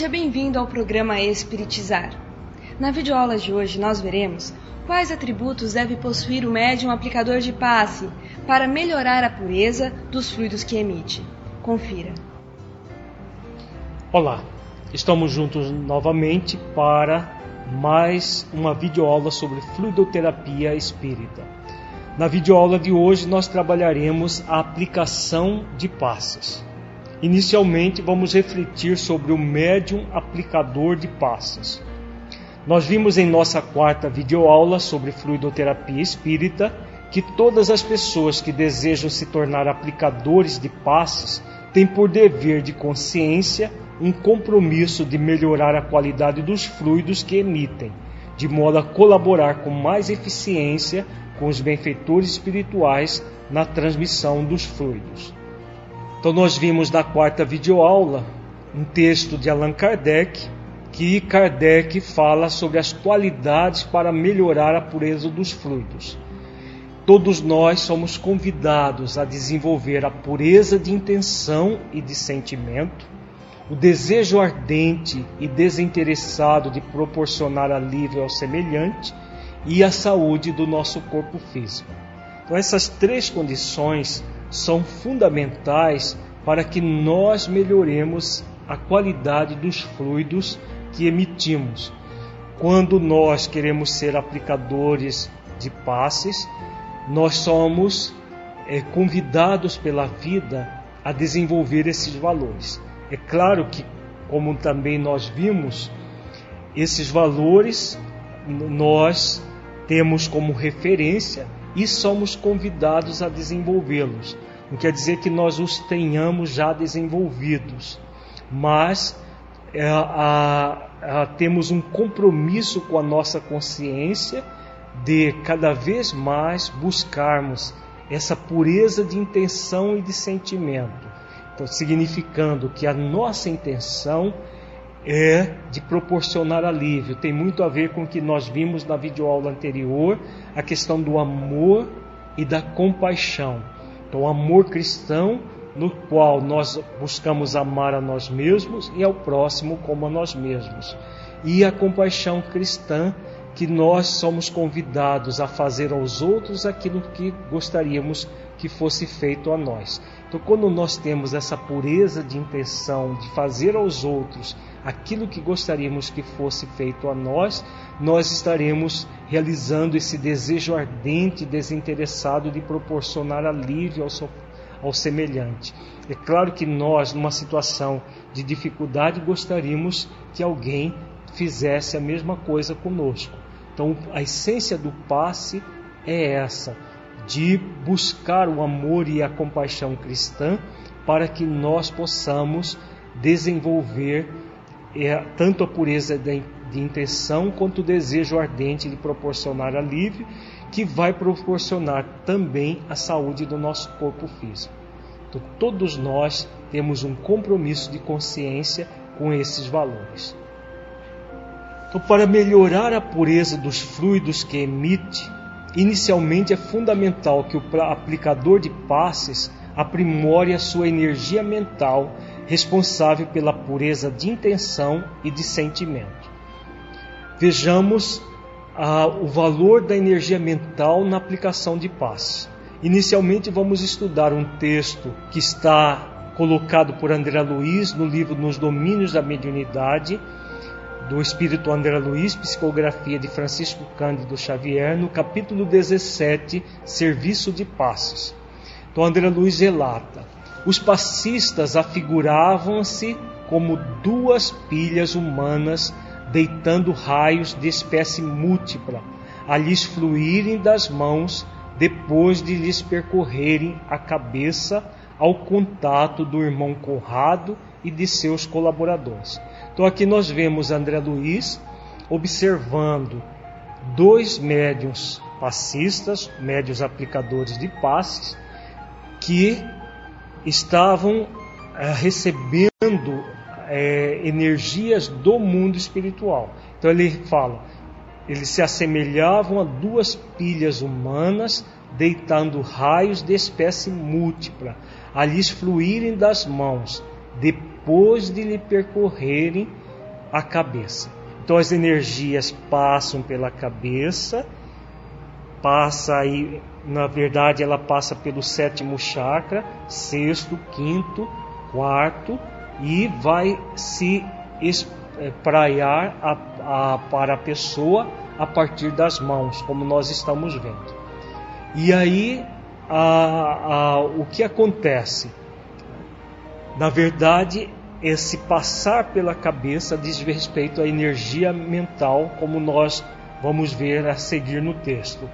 Seja bem-vindo ao programa Espiritizar. Na videoaula de hoje nós veremos quais atributos deve possuir o médium aplicador de passe para melhorar a pureza dos fluidos que emite. Confira. Olá, estamos juntos novamente para mais uma videoaula sobre fluidoterapia espírita. Na videoaula de hoje nós trabalharemos a aplicação de passes. Inicialmente, vamos refletir sobre o médium aplicador de passes. Nós vimos em nossa quarta videoaula sobre fluidoterapia espírita que todas as pessoas que desejam se tornar aplicadores de passes têm por dever de consciência um compromisso de melhorar a qualidade dos fluidos que emitem, de modo a colaborar com mais eficiência com os benfeitores espirituais na transmissão dos fluidos. Então nós vimos na quarta videoaula um texto de Allan Kardec que Kardec fala sobre as qualidades para melhorar a pureza dos fluidos. Todos nós somos convidados a desenvolver a pureza de intenção e de sentimento, o desejo ardente e desinteressado de proporcionar alívio ao semelhante e a saúde do nosso corpo físico. Então, essas três condições são fundamentais para que nós melhoremos a qualidade dos fluidos que emitimos. Quando nós queremos ser aplicadores de passes, nós somos é, convidados pela vida a desenvolver esses valores. É claro que, como também nós vimos, esses valores nós temos como referência e somos convidados a desenvolvê-los. Não quer dizer que nós os tenhamos já desenvolvidos, mas é, a, a, temos um compromisso com a nossa consciência de cada vez mais buscarmos essa pureza de intenção e de sentimento. Então, significando que a nossa intenção é de proporcionar alívio. Tem muito a ver com o que nós vimos na videoaula anterior, a questão do amor e da compaixão. Então, amor cristão, no qual nós buscamos amar a nós mesmos e ao próximo como a nós mesmos. E a compaixão cristã, que nós somos convidados a fazer aos outros aquilo que gostaríamos que fosse feito a nós. Então, quando nós temos essa pureza de intenção de fazer aos outros aquilo que gostaríamos que fosse feito a nós, nós estaremos realizando esse desejo ardente e desinteressado de proporcionar alívio ao, ao semelhante. É claro que nós, numa situação de dificuldade, gostaríamos que alguém fizesse a mesma coisa conosco. Então, a essência do passe é essa de buscar o amor e a compaixão cristã para que nós possamos desenvolver é, tanto a pureza de, intenção quanto o desejo ardente de proporcionar alívio, que vai proporcionar também a saúde do nosso corpo físico. Então, todos nós temos um compromisso de consciência com esses valores. Então, para melhorar a pureza dos fluidos que emite, Inicialmente é fundamental que o aplicador de passes aprimore a sua energia mental responsável pela pureza de intenção e de sentimento. Vejamos ah, o valor da energia mental na aplicação de passes. Inicialmente vamos estudar um texto que está colocado por André Luiz no livro Nos Domínios da Mediunidade, do Espírito André Luiz, psicografia de Francisco Cândido Xavier, no capítulo 17, Serviço de Passos. Então André Luiz relata: os passistas afiguravam-se como duas pilhas humanas deitando raios de espécie múltipla, a lhes fluírem das mãos depois de lhes percorrerem a cabeça ao contato do irmão Conrado e de seus colaboradores. Então aqui nós vemos André Luiz observando dois médiums passistas, médios aplicadores de passes, que estavam é, recebendo é, energias do mundo espiritual. Então ele fala, eles se assemelhavam a duas pilhas humanas deitando raios de espécie múltipla, a lhes fluírem das mãos, depois de lhe percorrerem a cabeça. Então as energias passam pela cabeça, passa aí, na verdade, ela passa pelo sétimo chakra, sexto, quinto, quarto e vai se espraiar a, a, para a pessoa a partir das mãos, como nós estamos vendo. E aí a, o que acontece? Na verdade, esse passar pela cabeça diz respeito à energia mental, como nós vamos ver a seguir no texto.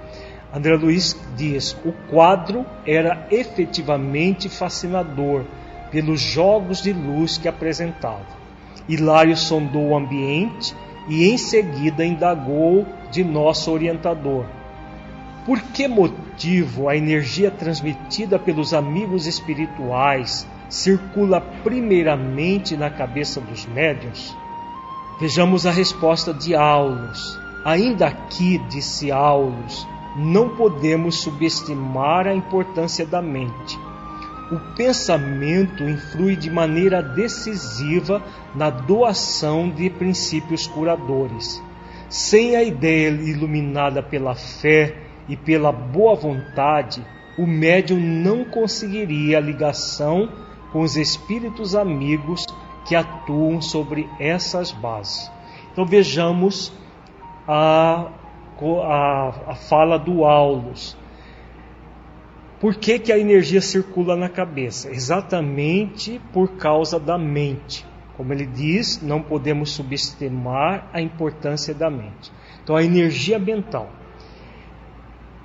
André Luiz diz: o quadro era efetivamente fascinador pelos jogos de luz que apresentava. Hilário sondou o ambiente e em seguida indagou de nosso orientador. Por que motivo a energia transmitida pelos amigos espirituais circula primeiramente na cabeça dos médiuns? Vejamos a resposta de Aulus. Ainda aqui, disse Aulus, não podemos subestimar a importância da mente. O pensamento influi de maneira decisiva na doação de princípios curadores. Sem a ideia iluminada pela fé e pela boa vontade, o médium não conseguiria a ligação com os espíritos amigos que atuam sobre essas bases. Então vejamos a, a, a fala do Aulus. Por que, que a energia circula na cabeça? Exatamente por causa da mente. Como ele diz, não podemos subestimar a importância da mente. Então, a energia mental.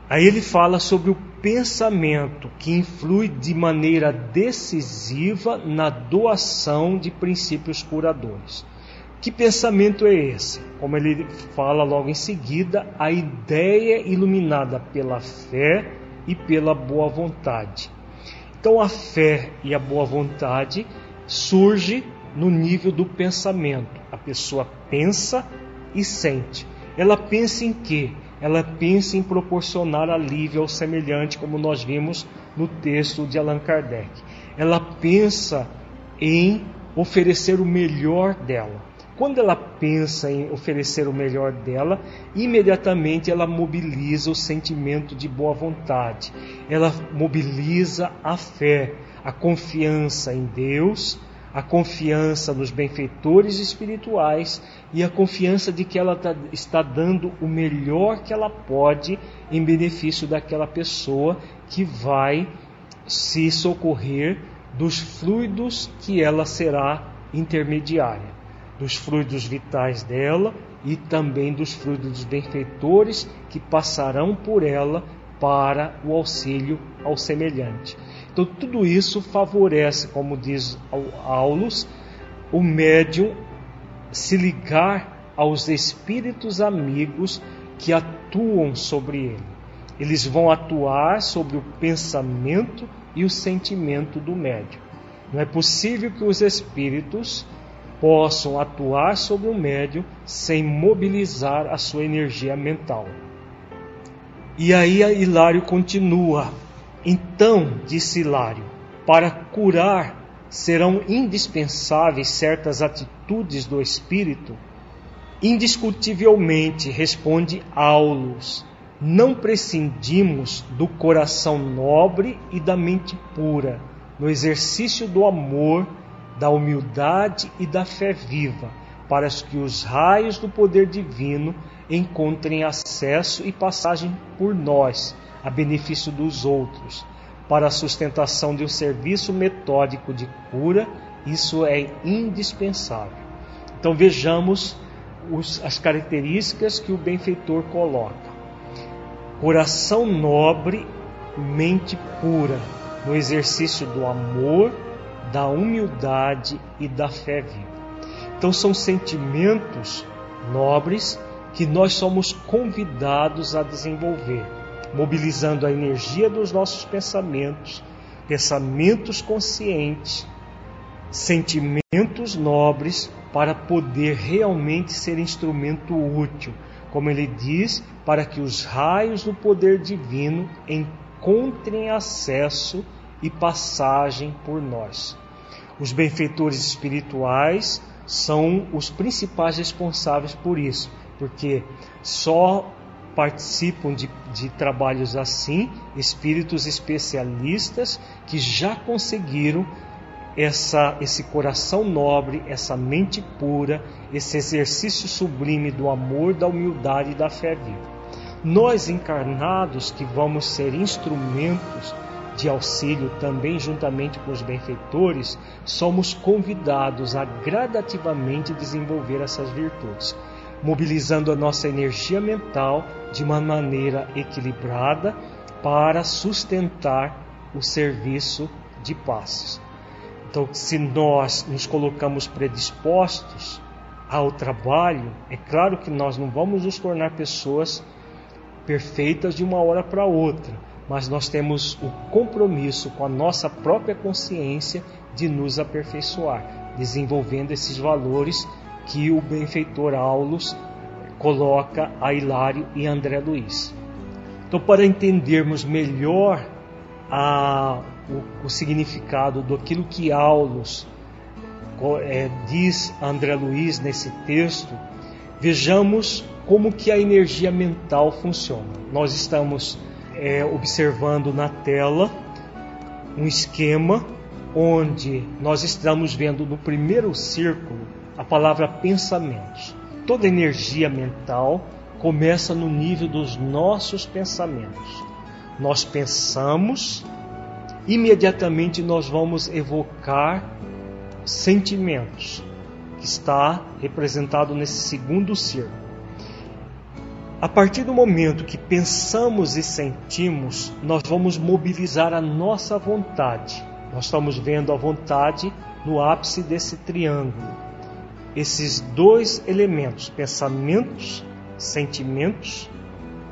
Aí ele fala sobre o pensamento que influi de maneira decisiva na doação de princípios curadores. Que pensamento é esse? Como ele fala logo em seguida, a ideia iluminada pela fé e pela boa vontade. Então a fé e a boa vontade surge no nível do pensamento. A pessoa pensa e sente. Ela pensa em quê? Ela pensa em proporcionar alívio ao semelhante, como nós vimos no texto de Allan Kardec. Ela pensa em oferecer o melhor dela. Quando ela pensa em oferecer o melhor dela, imediatamente ela mobiliza o sentimento de boa vontade, ela mobiliza a fé, a confiança em Deus, a confiança nos benfeitores espirituais e a confiança de que ela tá, está dando o melhor que ela pode em benefício daquela pessoa que vai se socorrer dos fluidos que ela será intermediária dos fluidos vitais dela e também dos fluidos dos benfeitores que passarão por ela para o auxílio ao semelhante. Então, tudo isso favorece, como diz Aulus, o médium se ligar aos espíritos amigos que atuam sobre ele. Eles vão atuar sobre o pensamento e o sentimento do médium. Não é possível que os espíritos possam atuar sobre o médium sem mobilizar a sua energia mental. E aí Hilário continua. Então, disse Hilário, para curar serão indispensáveis certas atitudes do espírito? Indiscutivelmente, responde Aulus, não prescindimos do coração nobre e da mente pura no exercício do amor da humildade e da fé viva, para que os raios do poder divino encontrem acesso e passagem por nós, a benefício dos outros. Para a sustentação de um serviço metódico de cura, isso é indispensável. Então vejamos os, as características que o benfeitor coloca: coração nobre, mente pura, no exercício do amor da humildade e da fé viva. Então, são sentimentos nobres que nós somos convidados a desenvolver, mobilizando a energia dos nossos pensamentos, pensamentos conscientes, sentimentos nobres para poder realmente ser instrumento útil, como ele diz, para que os raios do poder divino encontrem acesso e passagem por nós. Os benfeitores espirituais são os principais responsáveis por isso, porque só participam de, de trabalhos assim espíritos especialistas que já conseguiram essa, esse coração nobre, essa mente pura, esse exercício sublime do amor, da humildade e da fé viva. Nós encarnados que vamos ser instrumentos de auxílio também juntamente com os benfeitores, somos convidados a gradativamente desenvolver essas virtudes, mobilizando a nossa energia mental de uma maneira equilibrada para sustentar o serviço de passos. Então, se nós nos colocamos predispostos ao trabalho, é claro que nós não vamos nos tornar pessoas perfeitas de uma hora para outra, mas nós temos o compromisso com a nossa própria consciência de nos aperfeiçoar, desenvolvendo esses valores que o benfeitor Aulus coloca a Hilário e André Luiz. Então, para entendermos melhor a, o, o significado daquilo que Aulus é, diz a André Luiz nesse texto, vejamos como que a energia mental funciona. Nós estamos é, observando na tela um esquema onde nós estamos vendo no primeiro círculo a palavra pensamentos. Toda energia mental começa no nível dos nossos pensamentos. Nós pensamos, imediatamente nós vamos evocar sentimentos, que está representado nesse segundo círculo. A partir do momento que pensamos e sentimos, nós vamos mobilizar a nossa vontade. Nós estamos vendo a vontade no ápice desse triângulo. Esses dois elementos, pensamentos, sentimentos,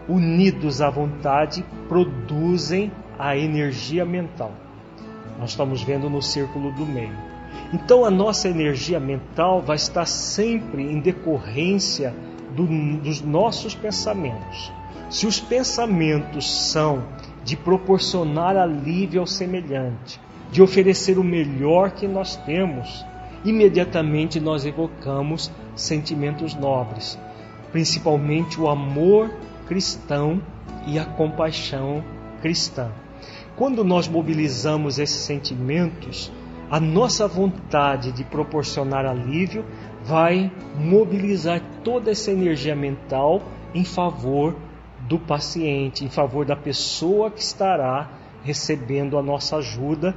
unidos à vontade, produzem a energia mental. Nós estamos vendo no círculo do meio. Então a nossa energia mental vai estar sempre em decorrência do, dos nossos pensamentos. Se os pensamentos são de proporcionar alívio ao semelhante, de oferecer o melhor que nós temos, imediatamente nós evocamos sentimentos nobres, principalmente o amor cristão e a compaixão cristã. Quando nós mobilizamos esses sentimentos, a nossa vontade de proporcionar alívio vai mobilizar toda essa energia mental em favor do paciente, em favor da pessoa que estará recebendo a nossa ajuda,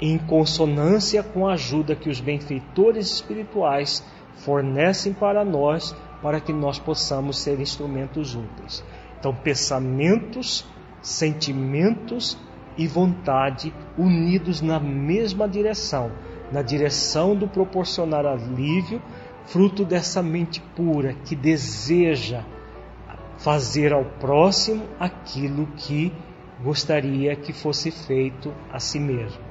em consonância com a ajuda que os benfeitores espirituais fornecem para nós, para que nós possamos ser instrumentos úteis. Então, pensamentos, sentimentos e vontade unidos na mesma direção na direção do proporcionar alívio, fruto dessa mente pura que deseja fazer ao próximo aquilo que gostaria que fosse feito a si mesmo.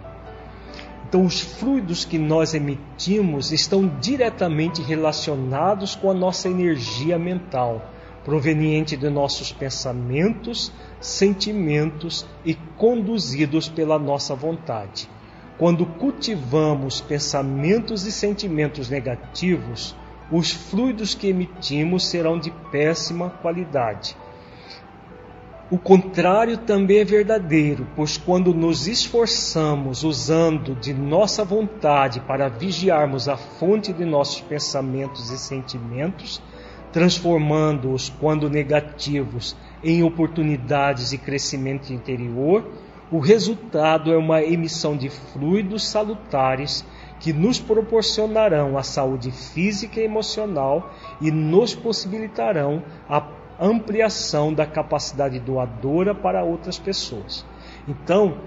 Então, os fluidos que nós emitimos estão diretamente relacionados com a nossa energia mental, proveniente de nossos pensamentos, sentimentos e conduzidos pela nossa vontade. Quando cultivamos pensamentos e sentimentos negativos, os fluidos que emitimos serão de péssima qualidade. O contrário também é verdadeiro, pois quando nos esforçamos usando de nossa vontade para vigiarmos a fonte de nossos pensamentos e sentimentos, transformando-os, quando negativos, em oportunidades de crescimento interior, o resultado é uma emissão de fluidos salutares que nos proporcionarão a saúde física e emocional e nos possibilitarão a ampliação da capacidade doadora para outras pessoas. Então,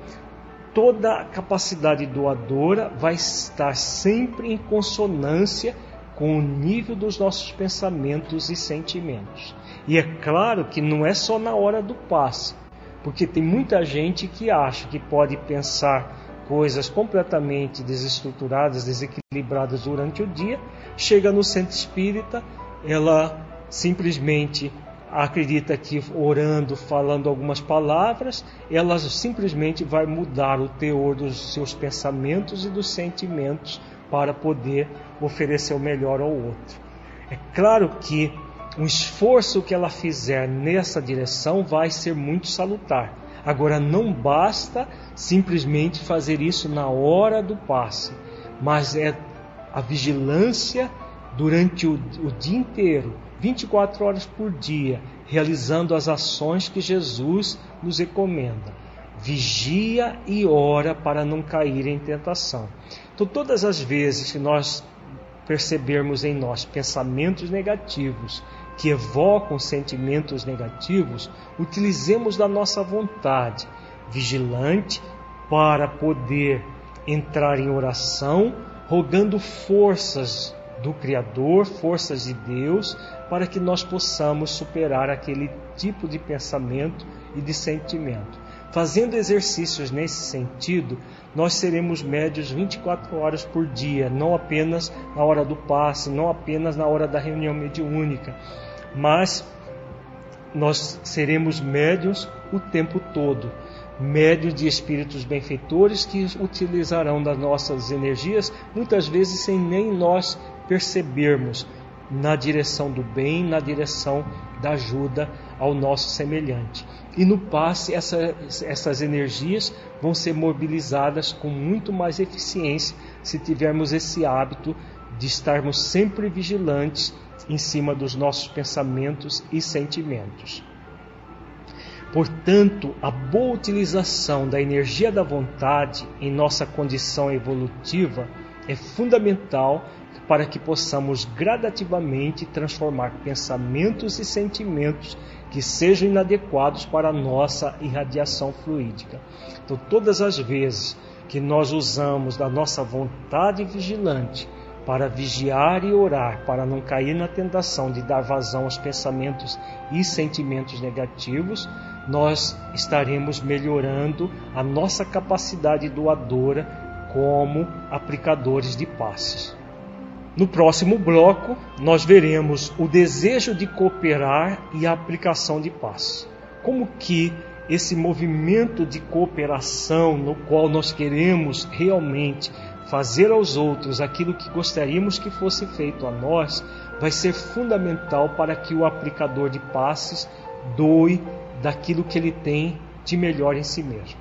toda a capacidade doadora vai estar sempre em consonância com o nível dos nossos pensamentos e sentimentos. E é claro que não é só na hora do passe, porque tem muita gente que acha que pode pensar coisas completamente desestruturadas, desequilibradas durante o dia, chega no centro espírita, ela simplesmente acredita que orando, falando algumas palavras, ela simplesmente vai mudar o teor dos seus pensamentos e dos sentimentos para poder oferecer o melhor ao outro. É claro que o esforço que ela fizer nessa direção vai ser muito salutar. Agora, não basta simplesmente fazer isso na hora do passe, mas é a vigilância durante o, o dia inteiro, 24 horas por dia, realizando as ações que Jesus nos recomenda. Vigia e ora para não cair em tentação. Então, todas as vezes que nós percebermos em nós pensamentos negativos que evocam sentimentos negativos, utilizemos da nossa vontade vigilante para poder entrar em oração, rogando forças do Criador, forças de Deus, para que nós possamos superar aquele tipo de pensamento e de sentimento. Fazendo exercícios nesse sentido, nós seremos médios 24 horas por dia, não apenas na hora do passe, não apenas na hora da reunião mediúnica, mas nós seremos médios o tempo todo, médios de espíritos benfeitores que utilizarão das nossas energias, muitas vezes sem nem nós percebermos, na direção do bem, na direção da ajuda ao nosso semelhante. E no passe, essa, essas energias vão ser mobilizadas com muito mais eficiência se tivermos esse hábito de estarmos sempre vigilantes em cima dos nossos pensamentos e sentimentos. Portanto, a boa utilização da energia da vontade em nossa condição evolutiva é fundamental para que possamos gradativamente transformar pensamentos e sentimentos que sejam inadequados para a nossa irradiação fluídica. Então, todas as vezes que nós usamos da nossa vontade vigilante para vigiar e orar, para não cair na tentação de dar vazão aos pensamentos e sentimentos negativos, nós estaremos melhorando a nossa capacidade doadora como aplicadores de passes. No próximo bloco, nós veremos o desejo de cooperar e a aplicação de paz. Como que esse movimento de cooperação no qual nós queremos realmente fazer aos outros aquilo que gostaríamos que fosse feito a nós, vai ser fundamental para que o aplicador de passes doe daquilo que ele tem de melhor em si mesmo.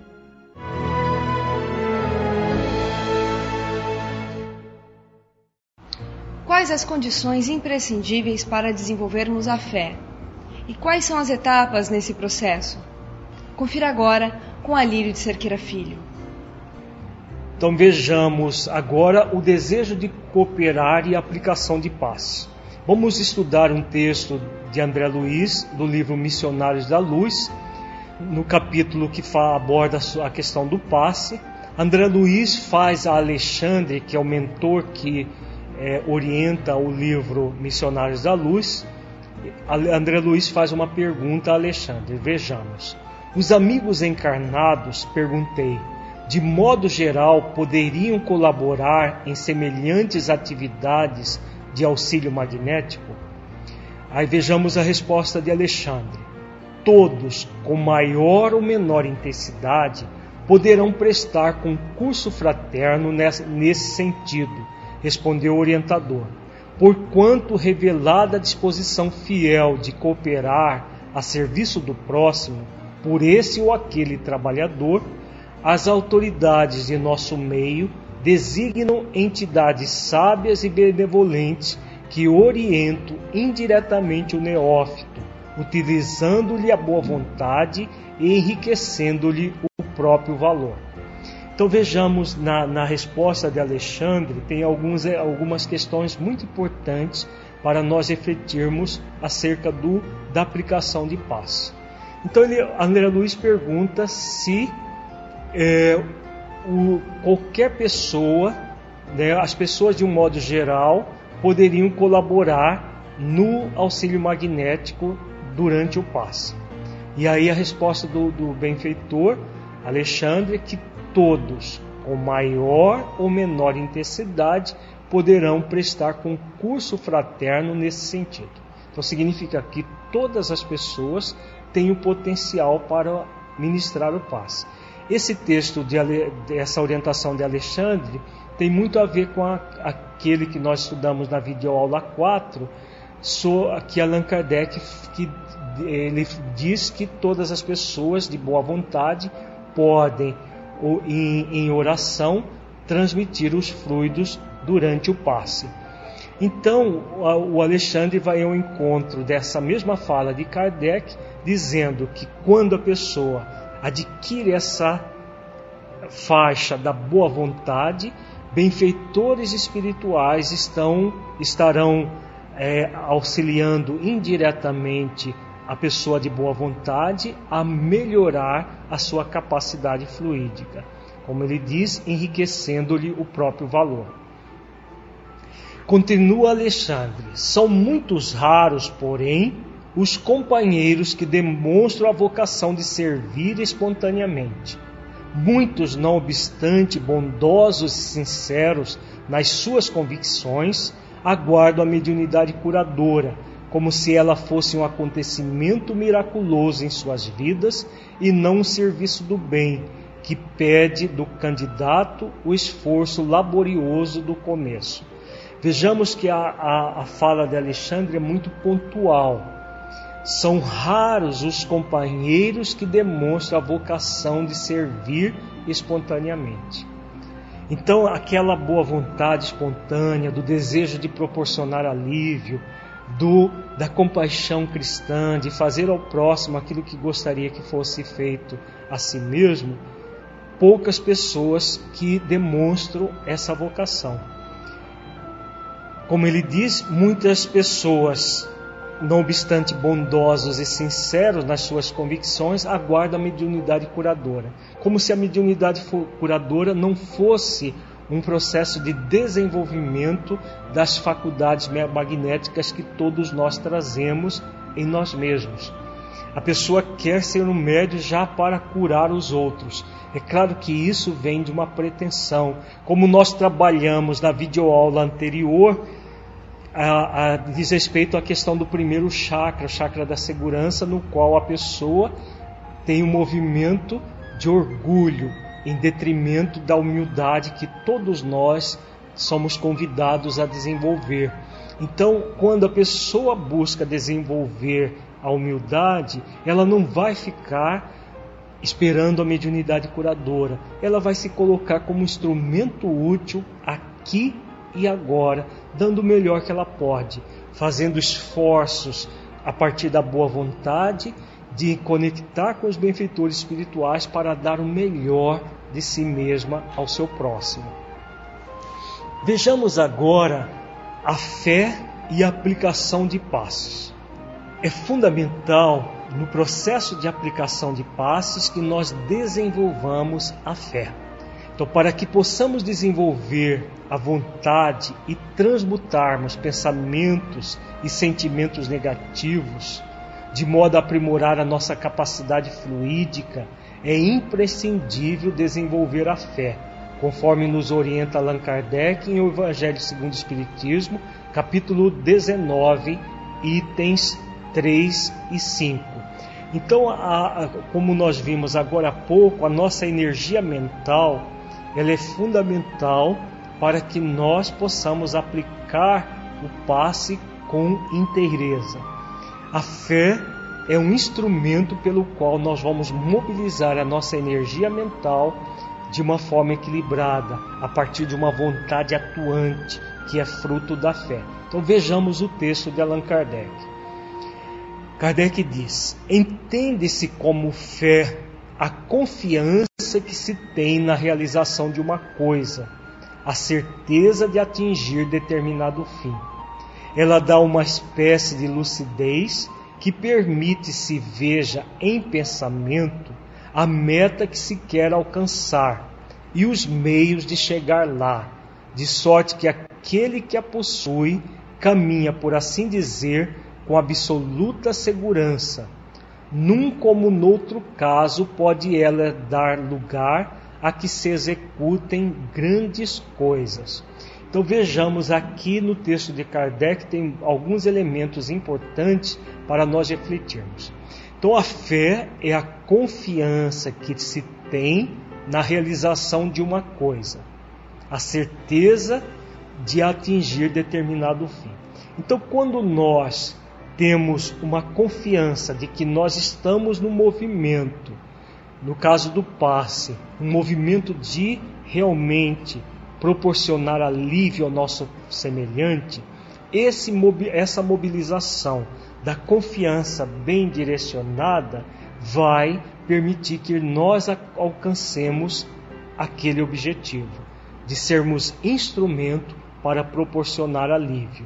Quais as condições imprescindíveis para desenvolvermos a fé? E quais são as etapas nesse processo? Confira agora com Alírio de Cerqueira Filho. Então vejamos agora o desejo de cooperar e a aplicação de paz. Vamos estudar um texto de André Luiz, do livro Missionários da Luz, no capítulo que aborda a questão do passe. André Luiz faz a Alexandre, que é o mentor que é, orienta o livro Missionários da Luz, André Luiz faz uma pergunta a Alexandre. Vejamos. Os amigos encarnados, perguntei, de modo geral poderiam colaborar em semelhantes atividades de auxílio magnético? Aí vejamos a resposta de Alexandre. Todos, com maior ou menor intensidade, poderão prestar concurso fraterno nesse sentido respondeu o orientador. Porquanto revelada a disposição fiel de cooperar a serviço do próximo, por esse ou aquele trabalhador, as autoridades de nosso meio designam entidades sábias e benevolentes que orientam indiretamente o neófito, utilizando-lhe a boa vontade e enriquecendo-lhe o próprio valor. Então vejamos na, na resposta de Alexandre, tem alguns, eh, algumas questões muito importantes para nós refletirmos acerca do, da aplicação de paz. Então ele, André Luiz pergunta se é, o, qualquer pessoa, né, as pessoas de um modo geral, poderiam colaborar no auxílio magnético durante o passe. E aí a resposta do, do benfeitor Alexandre é que todos, com maior ou menor intensidade, poderão prestar concurso fraterno nesse sentido. Então significa que todas as pessoas têm o potencial para ministrar o passe. Esse texto, de, essa orientação de Alexandre, tem muito a ver com a, aquele que nós estudamos na videoaula 4, so, que Allan Kardec que ele diz que todas as pessoas de boa vontade podem, em, em oração, transmitir os fluidos durante o passe. Então, o Alexandre vai ao encontro dessa mesma fala de Kardec, dizendo que quando a pessoa adquire essa faixa da boa vontade, benfeitores espirituais estão estarão é, auxiliando indiretamente a pessoa de boa vontade a melhorar a sua capacidade fluídica, como ele diz, enriquecendo-lhe o próprio valor. Continua Alexandre: são muitos raros, porém, os companheiros que demonstram a vocação de servir espontaneamente. Muitos, não obstante bondosos e sinceros nas suas convicções, aguardam a mediunidade curadora, como se ela fosse um acontecimento miraculoso em suas vidas e não um serviço do bem, que pede do candidato o esforço laborioso do começo. Vejamos que a, a, a fala de Alexandre é muito pontual são raros os companheiros que demonstram a vocação de servir espontaneamente. Então, aquela boa vontade espontânea, do desejo de proporcionar alívio, do, da compaixão cristã, de fazer ao próximo aquilo que gostaria que fosse feito a si mesmo, poucas pessoas que demonstram essa vocação. Como ele diz, muitas pessoas não obstante bondosos e sinceros nas suas convicções, aguardam a mediunidade curadora. Como se a mediunidade curadora não fosse um processo de desenvolvimento das faculdades magnéticas que todos nós trazemos em nós mesmos. A pessoa quer ser um médio já para curar os outros. É claro que isso vem de uma pretensão. Como nós trabalhamos na videoaula anterior, a, a, diz respeito à questão do primeiro chakra, o chakra da segurança, no qual a pessoa tem um movimento de orgulho em detrimento da humildade que todos nós somos convidados a desenvolver. Então, quando a pessoa busca desenvolver a humildade, ela não vai ficar esperando a mediunidade curadora, ela vai se colocar como instrumento útil aqui e agora, dando o melhor que ela pode, fazendo esforços a partir da boa vontade de conectar com os benfeitores espirituais para dar o melhor de si mesma ao seu próximo. Vejamos agora a fé e a aplicação de passos. É fundamental no processo de aplicação de passos que nós desenvolvamos a fé. Então, para que possamos desenvolver a vontade e transmutarmos pensamentos e sentimentos negativos, de modo a aprimorar a nossa capacidade fluídica, é imprescindível desenvolver a fé, conforme nos orienta Allan Kardec em O Evangelho segundo o Espiritismo, capítulo 19, itens 3 e 5. Então, a, a, como nós vimos agora há pouco, a nossa energia mental ela é fundamental para que nós possamos aplicar o passe com inteireza. A fé é um instrumento pelo qual nós vamos mobilizar a nossa energia mental de uma forma equilibrada, a partir de uma vontade atuante, que é fruto da fé. Então vejamos o texto de Allan Kardec. Kardec diz: Entende-se como fé a confiança que se tem na realização de uma coisa, a certeza de atingir determinado fim. Ela dá uma espécie de lucidez que permite se veja em pensamento a meta que se quer alcançar e os meios de chegar lá, de sorte que aquele que a possui caminha, por assim dizer, com absoluta segurança num como noutro caso, pode ela dar lugar a que se executem grandes coisas. Então vejamos aqui no texto de Kardec tem alguns elementos importantes para nós refletirmos. Então a fé é a confiança que se tem na realização de uma coisa, a certeza de atingir determinado fim. Então quando nós temos uma confiança de que nós estamos no movimento, no caso do passe, um movimento de realmente proporcionar alívio ao nosso semelhante, esse, essa mobilização da confiança bem direcionada vai permitir que nós alcancemos aquele objetivo, de sermos instrumento para proporcionar alívio.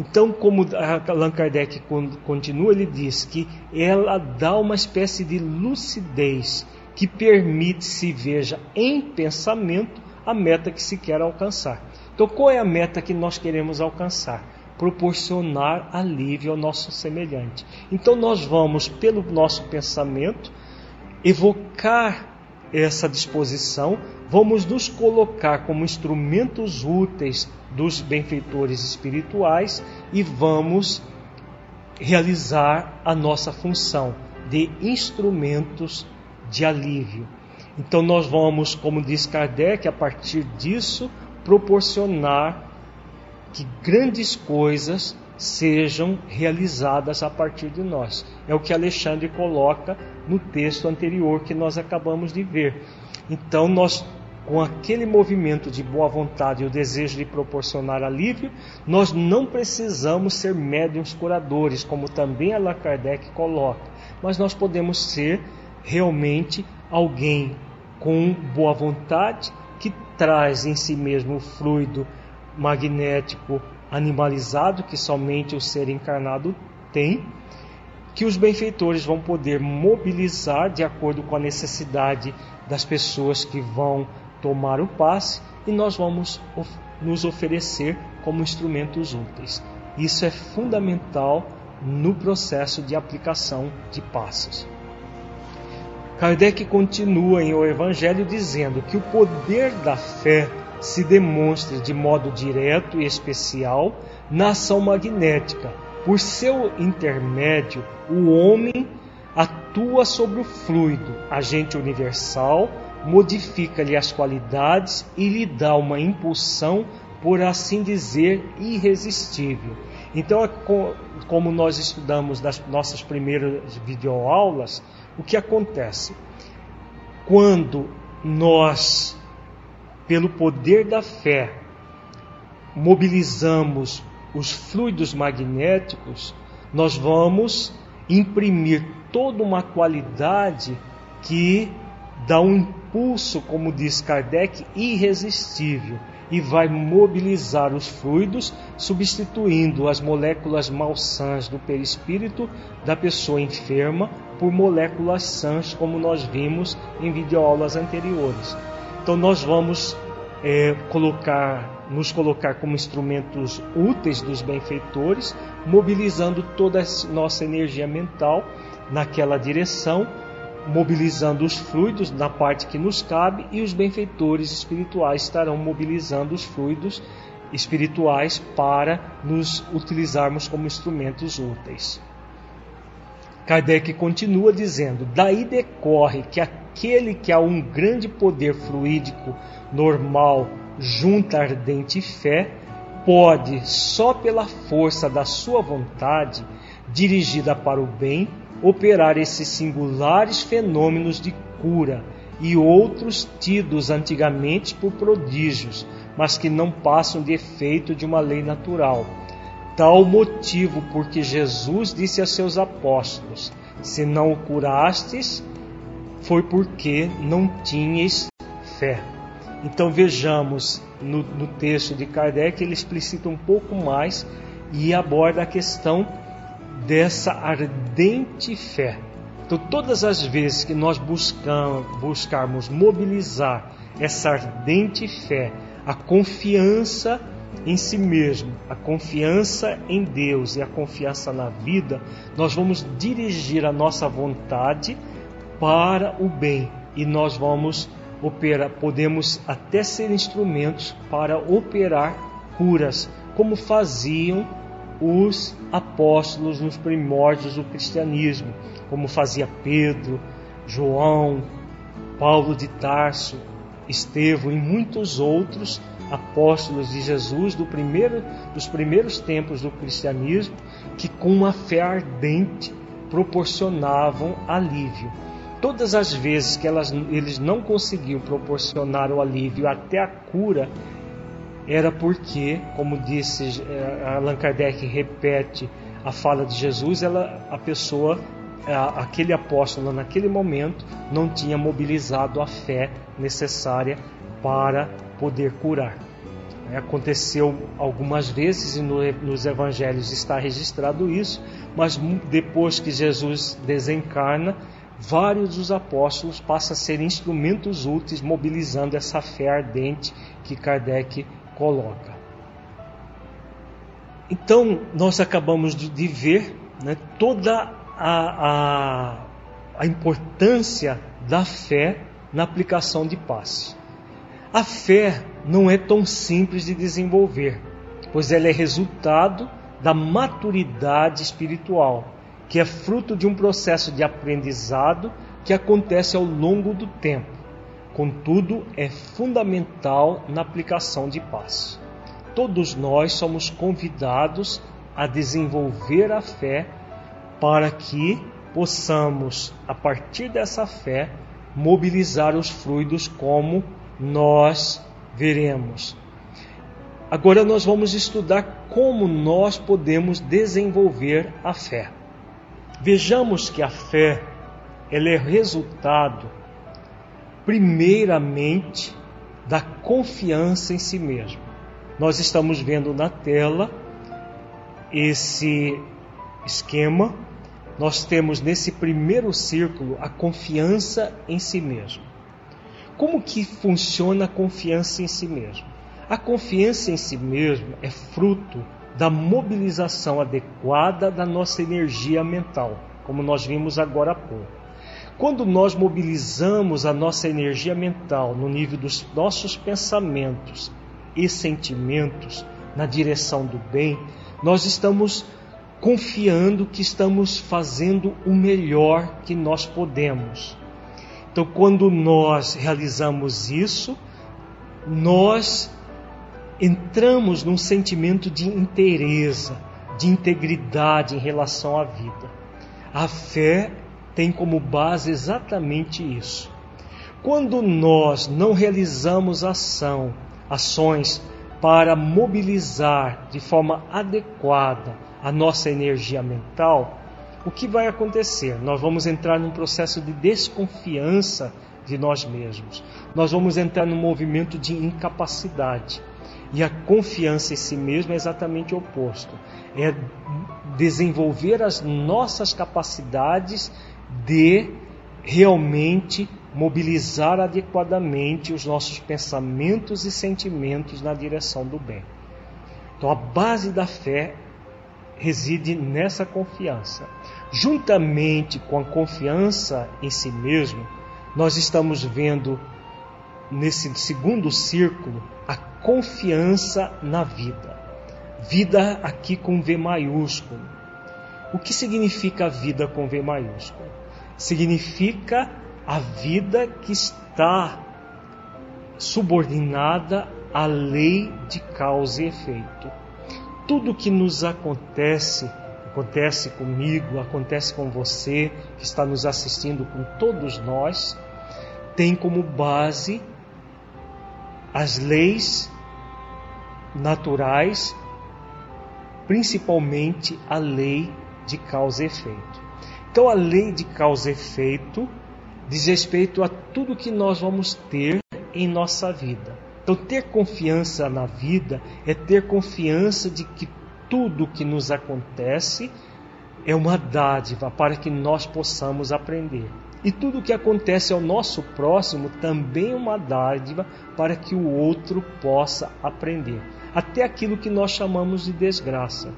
Então, como Allan Kardec continua, ele diz que ela dá uma espécie de lucidez que permite se veja em pensamento a meta que se quer alcançar. Então, qual é a meta que nós queremos alcançar? Proporcionar alívio ao nosso semelhante. Então, nós vamos, pelo nosso pensamento, evocar essa disposição, vamos nos colocar como instrumentos úteis dos benfeitores espirituais e vamos realizar a nossa função de instrumentos de alívio. Então, nós vamos, como diz Kardec, a partir disso, proporcionar que grandes coisas sejam realizadas a partir de nós. É o que Alexandre coloca no texto anterior que nós acabamos de ver. Então, nós, com aquele movimento de boa vontade e o desejo de proporcionar alívio, nós não precisamos ser médiums curadores, como também Allan Kardec coloca, mas nós podemos ser realmente alguém com boa vontade que traz em si mesmo o fluido magnético animalizado que somente o ser encarnado tem, que os benfeitores vão poder mobilizar de acordo com a necessidade das pessoas que vão tomar o passe e nós vamos nos oferecer como instrumentos úteis. Isso é fundamental no processo de aplicação de passos. Kardec continua em O Evangelho dizendo que o poder da fé se demonstra de modo direto e especial na ação magnética. Por seu intermédio, o homem atua sobre o fluido, agente universal, modifica-lhe as qualidades e lhe dá uma impulsão, por assim dizer, irresistível. Então, é como nós estudamos nas nossas primeiras videoaulas, o que acontece? Quando nós pelo poder da fé, mobilizamos os fluidos magnéticos, nós vamos imprimir toda uma qualidade que dá um impulso, como diz Kardec, irresistível e vai mobilizar os fluidos, substituindo as moléculas malsãs do perispírito da pessoa enferma por moléculas sãs, como nós vimos em videoaulas anteriores. Então nós vamos é, colocar, nos colocar como instrumentos úteis dos benfeitores, mobilizando toda a nossa energia mental naquela direção, mobilizando os fluidos na parte que nos cabe e os benfeitores espirituais estarão mobilizando os fluidos espirituais para nos utilizarmos como instrumentos úteis. Kardec continua dizendo: daí decorre que aquele que a um grande poder fluídico normal junta ardente fé, pode, só pela força da sua vontade, dirigida para o bem, operar esses singulares fenômenos de cura e outros tidos antigamente por prodígios, mas que não passam de efeito de uma lei natural tal motivo porque Jesus disse a seus apóstolos: Se não o curastes, foi porque não tinhas fé. Então vejamos no, no texto de Kardec, ele explicita um pouco mais e aborda a questão dessa ardente fé. Então, todas as vezes que nós buscamos, buscarmos mobilizar essa ardente fé, a confiança em si mesmo, a confiança em Deus e a confiança na vida, nós vamos dirigir a nossa vontade para o bem e nós vamos operar, podemos até ser instrumentos para operar curas, como faziam os apóstolos nos primórdios do cristianismo, como fazia Pedro, João, Paulo de Tarso, Estevão e muitos outros apóstolos de Jesus do primeiro, dos primeiros tempos do cristianismo, que com uma fé ardente proporcionavam alívio. Todas as vezes que elas, eles não conseguiam proporcionar o alívio até a cura, era porque, como disse eh, Allan Kardec repete a fala de Jesus, ela, a pessoa, aquele apóstolo naquele momento não tinha mobilizado a fé necessária para poder curar. É, aconteceu algumas vezes e no, nos evangelhos está registrado isso, mas depois que Jesus desencarna, vários dos apóstolos passam a ser instrumentos úteis mobilizando essa fé ardente que Kardec coloca. Então, nós acabamos de, ver né, toda a, a, a importância da fé na aplicação de passe. A fé não é tão simples de desenvolver, pois ela é resultado da maturidade espiritual, que é fruto de um processo de aprendizado que acontece ao longo do tempo. Contudo, é fundamental na aplicação de paz. Todos nós somos convidados a desenvolver a fé para que possamos, a partir dessa fé, mobilizar os fluidos como nós veremos. Agora nós vamos estudar como nós podemos desenvolver a fé. Vejamos que a fé ela é resultado primeiramente da confiança em si mesmo. Nós estamos vendo na tela esse esquema. Nós temos nesse primeiro círculo a confiança em si mesmo. Como que funciona a confiança em si mesmo? A confiança em si mesmo é fruto da mobilização adequada da nossa energia mental, como nós vimos agora há pouco. Quando nós mobilizamos a nossa energia mental no nível dos nossos pensamentos e sentimentos na direção do bem, nós estamos confiando que estamos fazendo o melhor que nós podemos. Então, quando nós realizamos isso, nós entramos num sentimento de inteireza, de integridade em relação à vida. A fé tem como base exatamente isso. Quando nós não realizamos ação, ações para mobilizar de forma adequada a nossa energia mental, o que vai acontecer? Nós vamos entrar num processo de desconfiança de nós mesmos. Nós vamos entrar num movimento de incapacidade. E a confiança em si mesmo é exatamente o oposto. É desenvolver as nossas capacidades de realmente mobilizar adequadamente os nossos pensamentos e sentimentos na direção do bem. Então, a base da fé reside nessa confiança. Juntamente com a confiança em si mesmo, nós estamos vendo nesse segundo círculo a confiança na vida. Vida aqui com V maiúsculo. O que significa vida com V maiúsculo? Significa a vida que está subordinada à lei de causa e efeito tudo que nos acontece, acontece comigo, acontece com você que está nos assistindo, com todos nós, tem como base as leis naturais, principalmente a lei de causa e efeito. Então, a lei de causa e efeito diz respeito a tudo que nós vamos ter em nossa vida. Então, ter confiança na vida é ter confiança de que tudo que nos acontece é uma dádiva para que nós possamos aprender. E tudo que acontece ao nosso próximo também é uma dádiva para que o outro possa aprender. Até aquilo que nós chamamos de desgraça.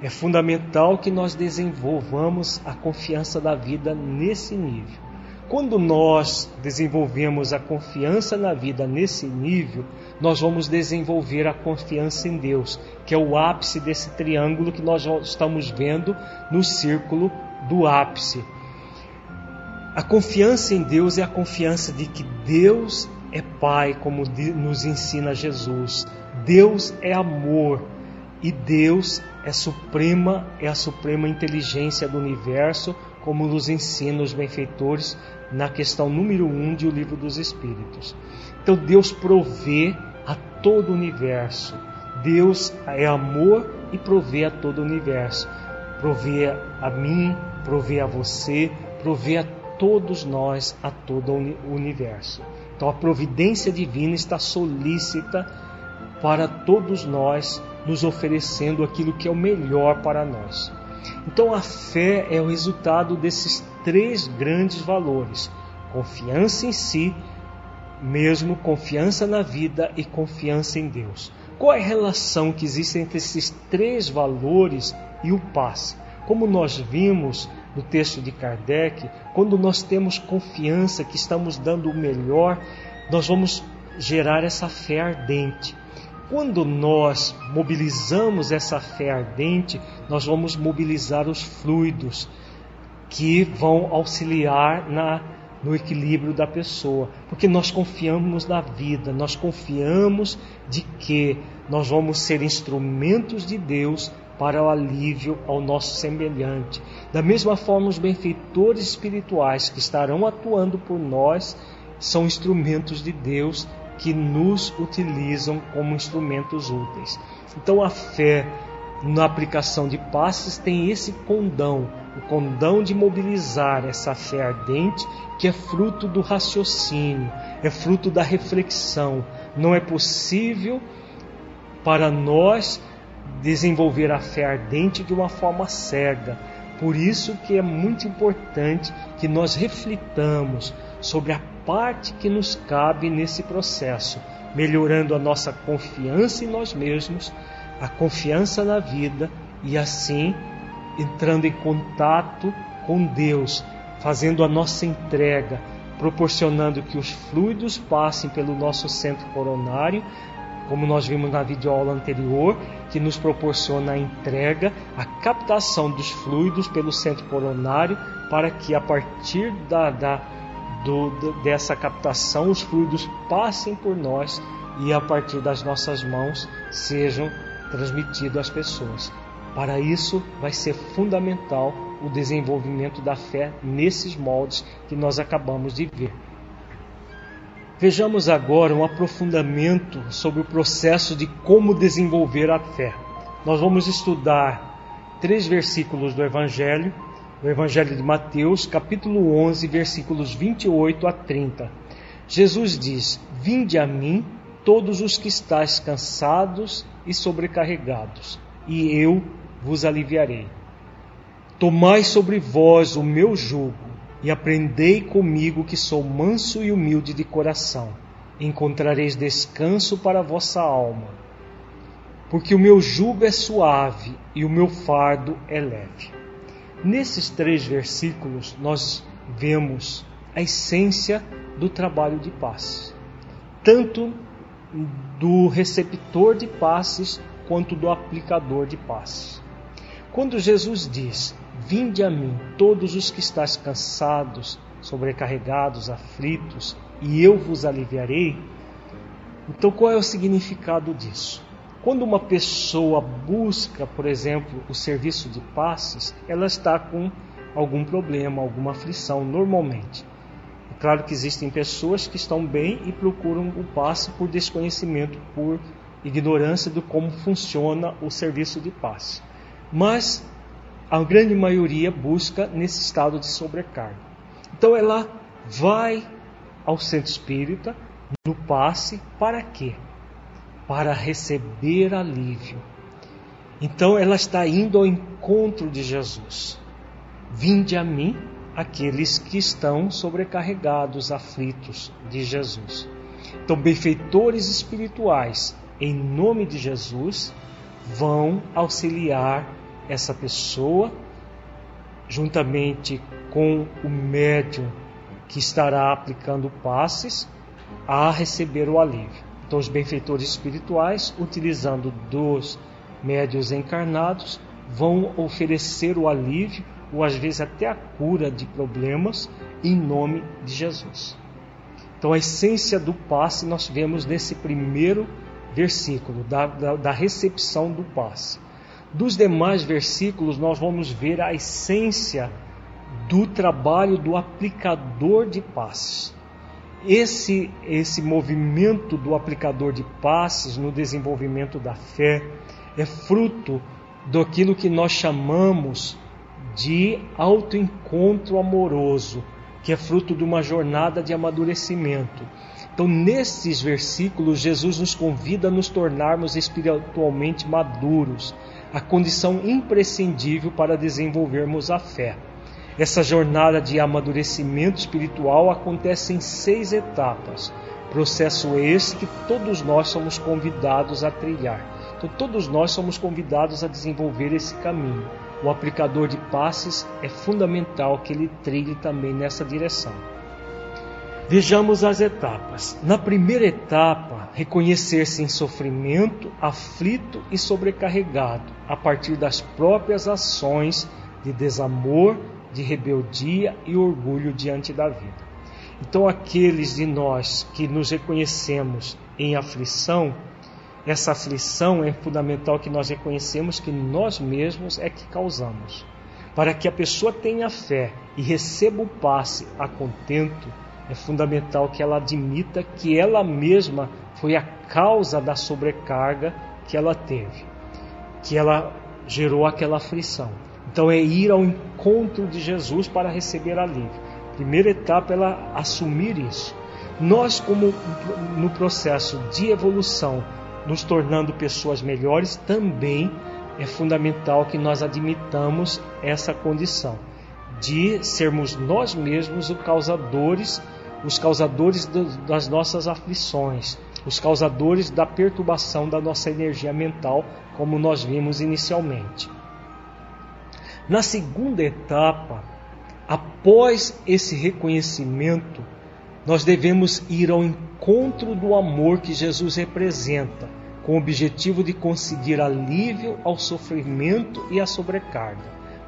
É fundamental que nós desenvolvamos a confiança da vida nesse nível. Quando nós desenvolvemos a confiança na vida nesse nível, nós vamos desenvolver a confiança em Deus, que é o ápice desse triângulo que nós estamos vendo no círculo do ápice. A confiança em Deus é a confiança de que Deus é Pai, como nos ensina Jesus. Deus é amor e Deus é suprema, é a suprema inteligência do universo, como nos ensina os benfeitores na questão número 1 um de O Livro dos Espíritos. Então Deus provê a todo o universo. Deus é amor e provê a todo o universo. Provê a mim, provê a você, provê a todos nós, a todo o universo. Então a providência divina está solícita para todos nós, nos oferecendo aquilo que é o melhor para nós. Então a fé é o resultado desses três grandes valores: confiança em si, mesmo confiança na vida e confiança em Deus. Qual é a relação que existe entre esses três valores e o passe? Como nós vimos no texto de Kardec, quando nós temos confiança que estamos dando o melhor, nós vamos gerar essa fé ardente. Quando nós mobilizamos essa fé ardente, nós vamos mobilizar os fluidos que vão auxiliar na, no equilíbrio da pessoa, porque nós confiamos na vida, nós confiamos de que nós vamos ser instrumentos de Deus para o alívio ao nosso semelhante. Da mesma forma, os benfeitores espirituais que estarão atuando por nós são instrumentos de Deus que nos utilizam como instrumentos úteis. Então a fé na aplicação de passes tem esse condão, o condão de mobilizar essa fé ardente que é fruto do raciocínio, é fruto da reflexão. Não é possível para nós desenvolver a fé ardente de uma forma cega. Por isso que é muito importante que nós reflitamos sobre a parte que nos cabe nesse processo, melhorando a nossa confiança em nós mesmos, a confiança na vida e assim entrando em contato com Deus, fazendo a nossa entrega, proporcionando que os fluidos passem pelo nosso centro coronário, como nós vimos na videoaula anterior, que nos proporciona a entrega, a captação dos fluidos pelo centro coronário, para que a partir da, da do, dessa captação, os fluidos passem por nós e a partir das nossas mãos sejam transmitidos às pessoas. Para isso, vai ser fundamental o desenvolvimento da fé nesses moldes que nós acabamos de ver. Vejamos agora um aprofundamento sobre o processo de como desenvolver a fé. Nós vamos estudar três versículos do Evangelho no Evangelho de Mateus, capítulo 11, versículos 28 a 30. Jesus diz: Vinde a mim, todos os que estáis cansados e sobrecarregados, e eu vos aliviarei. Tomai sobre vós o meu jugo e aprendei comigo, que sou manso e humilde de coração. Encontrareis descanso para a vossa alma. Porque o meu jugo é suave e o meu fardo é leve. Nesses três versículos, nós vemos a essência do trabalho de paz, tanto do receptor de passes quanto do aplicador de passes. Quando Jesus diz: Vinde a mim, todos os que estáis cansados, sobrecarregados, aflitos, e eu vos aliviarei. Então, qual é o significado disso? Quando uma pessoa busca, por exemplo, o serviço de passes, ela está com algum problema, alguma aflição, normalmente. É claro que existem pessoas que estão bem e procuram o passe por desconhecimento, por ignorância de como funciona o serviço de passe. Mas a grande maioria busca nesse estado de sobrecarga. Então ela vai ao centro espírita no passe para quê? Para receber alívio. Então ela está indo ao encontro de Jesus. Vinde a mim aqueles que estão sobrecarregados, aflitos de Jesus. Então, benfeitores espirituais, em nome de Jesus, vão auxiliar essa pessoa, juntamente com o médium que estará aplicando passes, a receber o alívio. Então, os benfeitores espirituais, utilizando dos médios encarnados, vão oferecer o alívio ou às vezes até a cura de problemas em nome de Jesus. Então, a essência do passe nós vemos nesse primeiro versículo, da, da, da recepção do passe. Dos demais versículos, nós vamos ver a essência do trabalho do aplicador de passes. Esse, esse movimento do aplicador de passes no desenvolvimento da fé é fruto daquilo que nós chamamos de autoencontro amoroso, que é fruto de uma jornada de amadurecimento. Então, nesses versículos, Jesus nos convida a nos tornarmos espiritualmente maduros, a condição imprescindível para desenvolvermos a fé. Essa jornada de amadurecimento espiritual acontece em seis etapas, processo esse que todos nós somos convidados a trilhar. Então, todos nós somos convidados a desenvolver esse caminho. O aplicador de passes é fundamental que ele trilhe também nessa direção. Vejamos as etapas. Na primeira etapa, reconhecer-se em sofrimento, aflito e sobrecarregado, a partir das próprias ações de desamor, de rebeldia e orgulho diante da vida. Então, aqueles de nós que nos reconhecemos em aflição, essa aflição é fundamental que nós reconhecemos que nós mesmos é que causamos. Para que a pessoa tenha fé e receba o passe a contento, é fundamental que ela admita que ela mesma foi a causa da sobrecarga que ela teve, que ela gerou aquela aflição. Então é ir ao encontro de Jesus para receber alívio. Primeira etapa é ela assumir isso. Nós, como no processo de evolução, nos tornando pessoas melhores, também é fundamental que nós admitamos essa condição de sermos nós mesmos os causadores os causadores das nossas aflições, os causadores da perturbação da nossa energia mental, como nós vimos inicialmente. Na segunda etapa, após esse reconhecimento, nós devemos ir ao encontro do amor que Jesus representa, com o objetivo de conseguir alívio ao sofrimento e à sobrecarga,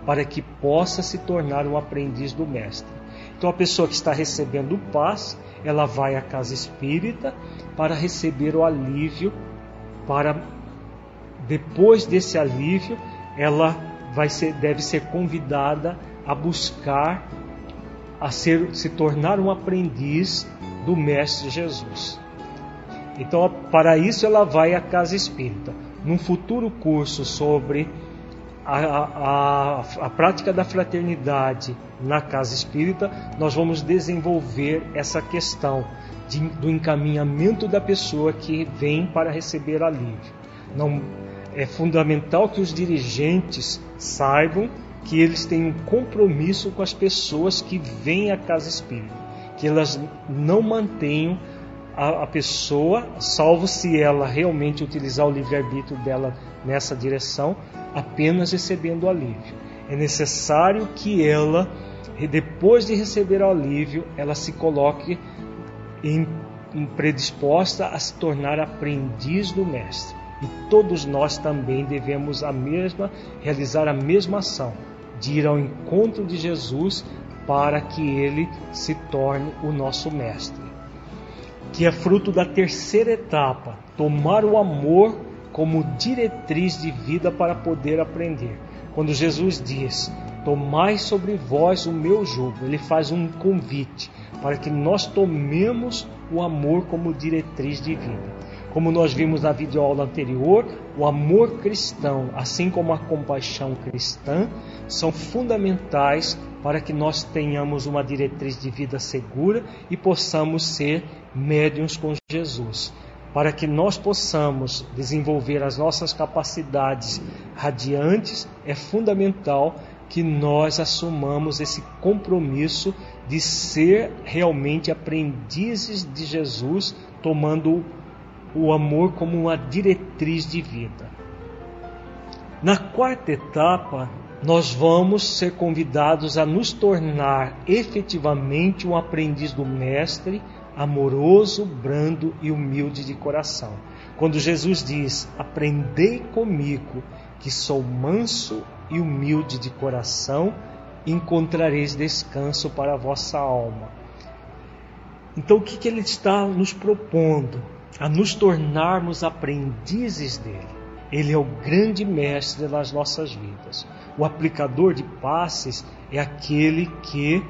para que possa se tornar um aprendiz do Mestre. Então a pessoa que está recebendo paz, ela vai à casa espírita para receber o alívio, para depois desse alívio, ela vai ser, deve ser convidada a buscar a ser, se tornar um aprendiz do mestre Jesus. Então, para isso ela vai à casa espírita. Num futuro curso sobre a, a, a prática da fraternidade na casa espírita, nós vamos desenvolver essa questão de, do encaminhamento da pessoa que vem para receber alívio. Não, é fundamental que os dirigentes saibam que eles têm um compromisso com as pessoas que vêm à casa espírita, que elas não mantenham a, a pessoa, salvo se ela realmente utilizar o livre-arbítrio dela nessa direção, apenas recebendo o alívio. É necessário que ela, depois de receber o alívio, ela se coloque em, em predisposta a se tornar aprendiz do mestre. E todos nós também devemos a mesma realizar a mesma ação de ir ao encontro de Jesus para que ele se torne o nosso mestre que é fruto da terceira etapa, tomar o amor como diretriz de vida para poder aprender. Quando Jesus diz: Tomai sobre vós o meu jugo, ele faz um convite para que nós tomemos o amor como diretriz de vida. Como nós vimos na videoaula anterior, o amor cristão, assim como a compaixão cristã, são fundamentais para que nós tenhamos uma diretriz de vida segura e possamos ser médiums com Jesus. Para que nós possamos desenvolver as nossas capacidades radiantes, é fundamental que nós assumamos esse compromisso de ser realmente aprendizes de Jesus, tomando o amor como uma diretriz de vida. Na quarta etapa, nós vamos ser convidados a nos tornar efetivamente um aprendiz do Mestre, amoroso, brando e humilde de coração. Quando Jesus diz: Aprendei comigo, que sou manso e humilde de coração, encontrareis descanso para a vossa alma. Então, o que, que ele está nos propondo? A nos tornarmos aprendizes dele. Ele é o grande mestre das nossas vidas. O aplicador de passes é aquele que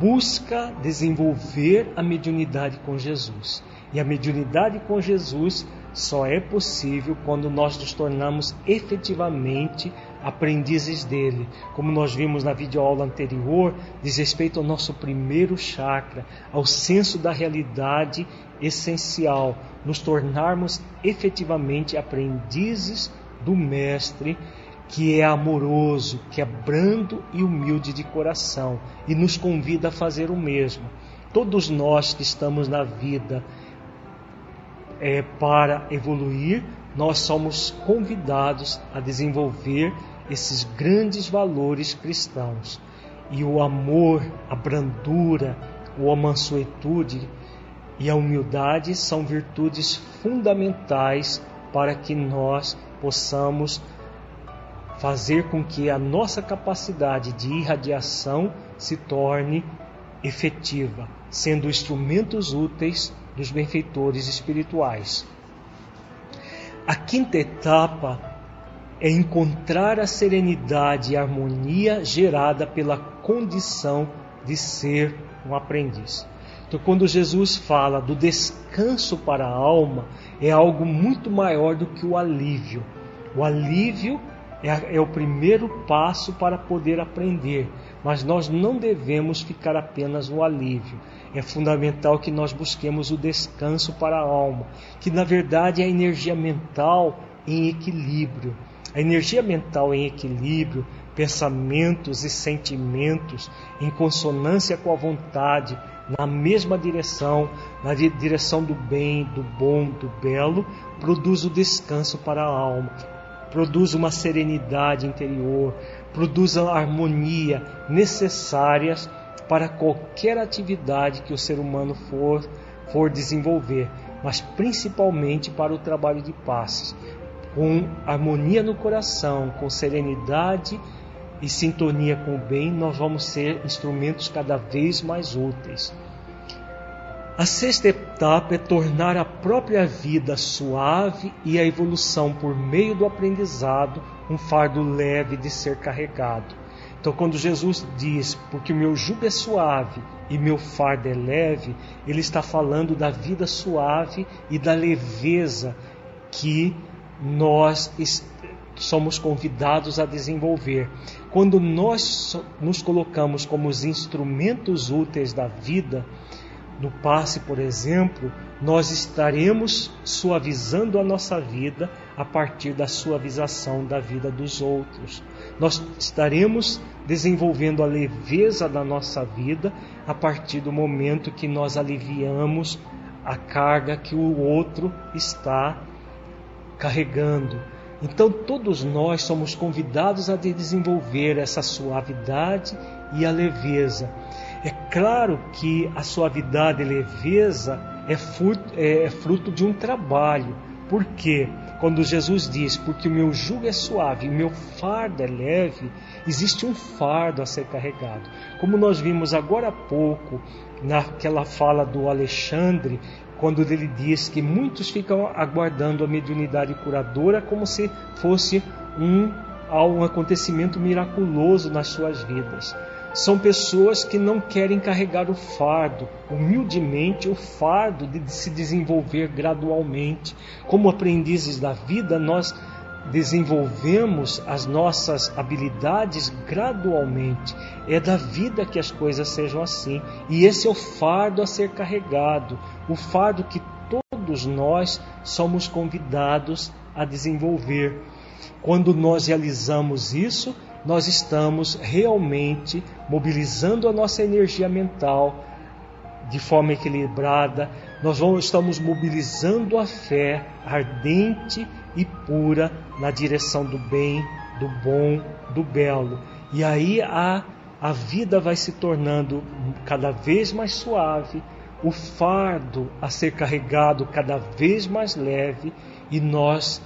busca desenvolver a mediunidade com Jesus. E a mediunidade com Jesus só é possível quando nós nos tornamos efetivamente aprendizes dele. Como nós vimos na videoaula anterior, diz respeito ao nosso primeiro chakra, ao senso da realidade essencial, nos tornarmos efetivamente aprendizes do Mestre, que é amoroso, que é brando e humilde de coração e nos convida a fazer o mesmo. Todos nós que estamos na vida é, para evoluir, nós somos convidados a desenvolver esses grandes valores cristãos. E o amor, a brandura, a mansuetude e a humildade são virtudes fundamentais para que nós possamos fazer com que a nossa capacidade de irradiação se torne efetiva, sendo instrumentos úteis dos benfeitores espirituais. A quinta etapa é encontrar a serenidade e a harmonia gerada pela condição de ser um aprendiz. Então, quando Jesus fala do descanso para a alma, é algo muito maior do que o alívio. O alívio é, é o primeiro passo para poder aprender, mas nós não devemos ficar apenas no alívio. É fundamental que nós busquemos o descanso para a alma, que na verdade é a energia mental em equilíbrio. A energia mental em equilíbrio, pensamentos e sentimentos em consonância com a vontade, na mesma direção, na direção do bem, do bom, do belo, produz o descanso para a alma, produz uma serenidade interior, produz a harmonia necessárias para qualquer atividade que o ser humano for, for desenvolver, mas principalmente para o trabalho de paz. Com harmonia no coração, com serenidade e sintonia com o bem, nós vamos ser instrumentos cada vez mais úteis. A sexta etapa é tornar a própria vida suave e a evolução por meio do aprendizado um fardo leve de ser carregado. Então, quando Jesus diz, porque o meu jugo é suave e meu fardo é leve, ele está falando da vida suave e da leveza que nós somos convidados a desenvolver. Quando nós nos colocamos como os instrumentos úteis da vida, no passe, por exemplo, nós estaremos suavizando a nossa vida a partir da suavização da vida dos outros. Nós estaremos desenvolvendo a leveza da nossa vida a partir do momento que nós aliviamos a carga que o outro está carregando. Então, todos nós somos convidados a desenvolver essa suavidade e a leveza. É claro que a suavidade e leveza é fruto, é, é fruto de um trabalho. Por quê? Quando Jesus diz, porque o meu jugo é suave o meu fardo é leve, existe um fardo a ser carregado. Como nós vimos agora há pouco, naquela fala do Alexandre, quando ele diz que muitos ficam aguardando a mediunidade curadora como se fosse um, um acontecimento miraculoso nas suas vidas. São pessoas que não querem carregar o fardo, humildemente, o fardo de se desenvolver gradualmente. Como aprendizes da vida, nós desenvolvemos as nossas habilidades gradualmente. É da vida que as coisas sejam assim. E esse é o fardo a ser carregado, o fardo que todos nós somos convidados a desenvolver. Quando nós realizamos isso, nós estamos realmente mobilizando a nossa energia mental de forma equilibrada, nós vamos, estamos mobilizando a fé ardente e pura na direção do bem, do bom, do belo. E aí a, a vida vai se tornando cada vez mais suave, o fardo a ser carregado cada vez mais leve e nós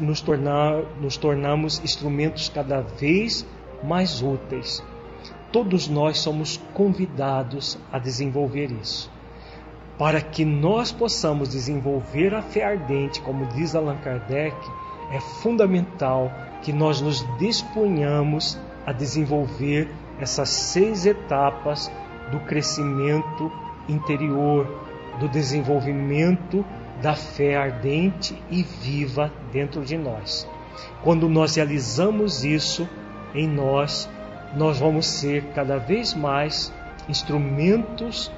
nos, tornar, nos tornamos instrumentos cada vez mais úteis. Todos nós somos convidados a desenvolver isso. Para que nós possamos desenvolver a fé ardente, como diz Allan Kardec, é fundamental que nós nos disponhamos a desenvolver essas seis etapas do crescimento interior, do desenvolvimento da fé ardente e viva dentro de nós. Quando nós realizamos isso em nós, nós vamos ser cada vez mais instrumentos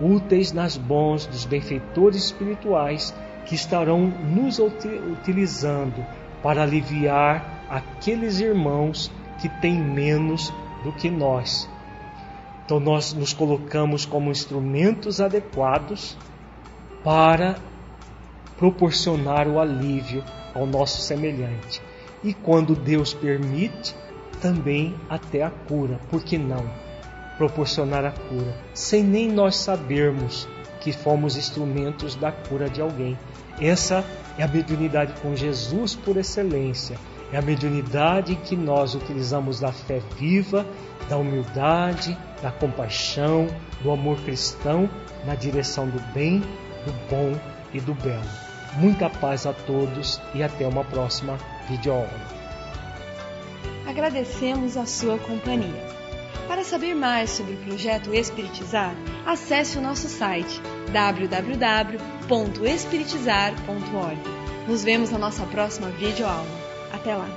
úteis nas mãos dos benfeitores espirituais que estarão nos utilizando para aliviar aqueles irmãos que têm menos do que nós. Então, nós nos colocamos como instrumentos adequados para proporcionar o alívio ao nosso semelhante. E quando Deus permite, também até a cura. Por que não? Proporcionar a cura, sem nem nós sabermos que fomos instrumentos da cura de alguém. Essa é a mediunidade com Jesus por excelência. É a mediunidade que nós utilizamos da fé viva, da humildade, da compaixão, do amor cristão na direção do bem, do bom e do belo. Muita paz a todos e até uma próxima videoaula. Agradecemos a sua companhia. Para saber mais sobre o projeto Espiritizar, acesse o nosso site www.espiritizar.org. Nos vemos na nossa próxima videoaula. Até lá!